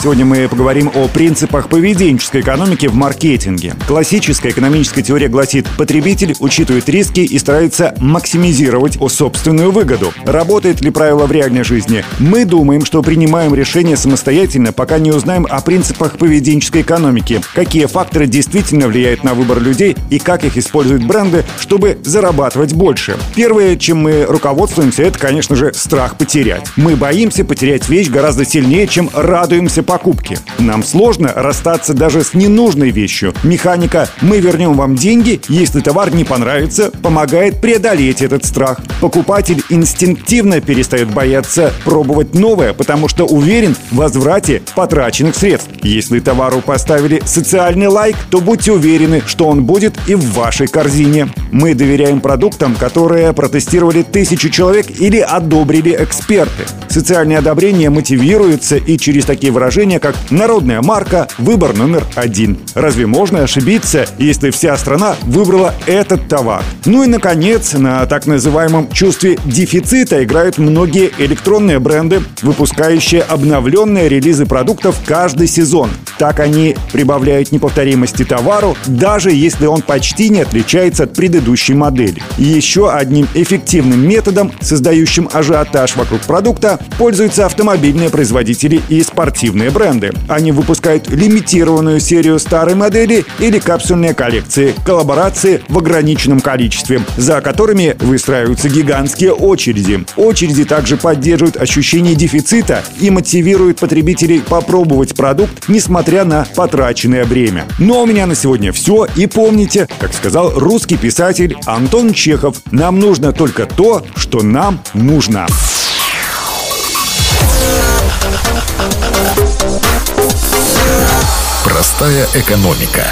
Сегодня мы поговорим о принципах поведенческой экономики в маркетинге. Классическая экономическая теория гласит, потребитель учитывает риски и старается максимизировать собственную выгоду. Работает ли правило в реальной жизни? Мы думаем, что принимаем решения самостоятельно, пока не узнаем о принципах поведенческой экономики, какие факторы действительно влияют на выбор людей и как их используют бренды, чтобы зарабатывать больше. Первое, чем мы руководствуемся, это, конечно же, страх потерять. Мы боимся потерять вещь гораздо сильнее, чем радуемся покупки. Нам сложно расстаться даже с ненужной вещью. Механика «мы вернем вам деньги, если товар не понравится» помогает преодолеть этот страх. Покупатель инстинктивно перестает бояться пробовать новое, потому что уверен в возврате потраченных средств. Если товару поставили социальный лайк, то будьте уверены, что он будет и в вашей корзине. Мы доверяем продуктам, которые протестировали тысячу человек или одобрили эксперты. Социальное одобрение мотивируется и через такие выражения, как «народная марка», «выбор номер один». Разве можно ошибиться, если вся страна выбрала этот товар? Ну и, наконец, на так называемом чувстве дефицита играют многие электронные бренды, выпускающие обновленные релизы продуктов каждый сезон. Так они прибавляют неповторимости товару, даже если он почти не отличается от предыдущей модели. И еще одним эффективным методом, создающим ажиотаж вокруг продукта, пользуются автомобильные производители и спортивные бренды. Они выпускают лимитированную серию старой модели или капсульные коллекции, коллаборации в ограниченном количестве, за которыми выстраиваются гигантские очереди. Очереди также поддерживают ощущение дефицита и мотивируют потребителей попробовать продукт, несмотря на потраченное время. Ну а у меня на сегодня все. И помните, как сказал русский писатель Антон Чехов, нам нужно только то, что нам нужно. Простая экономика.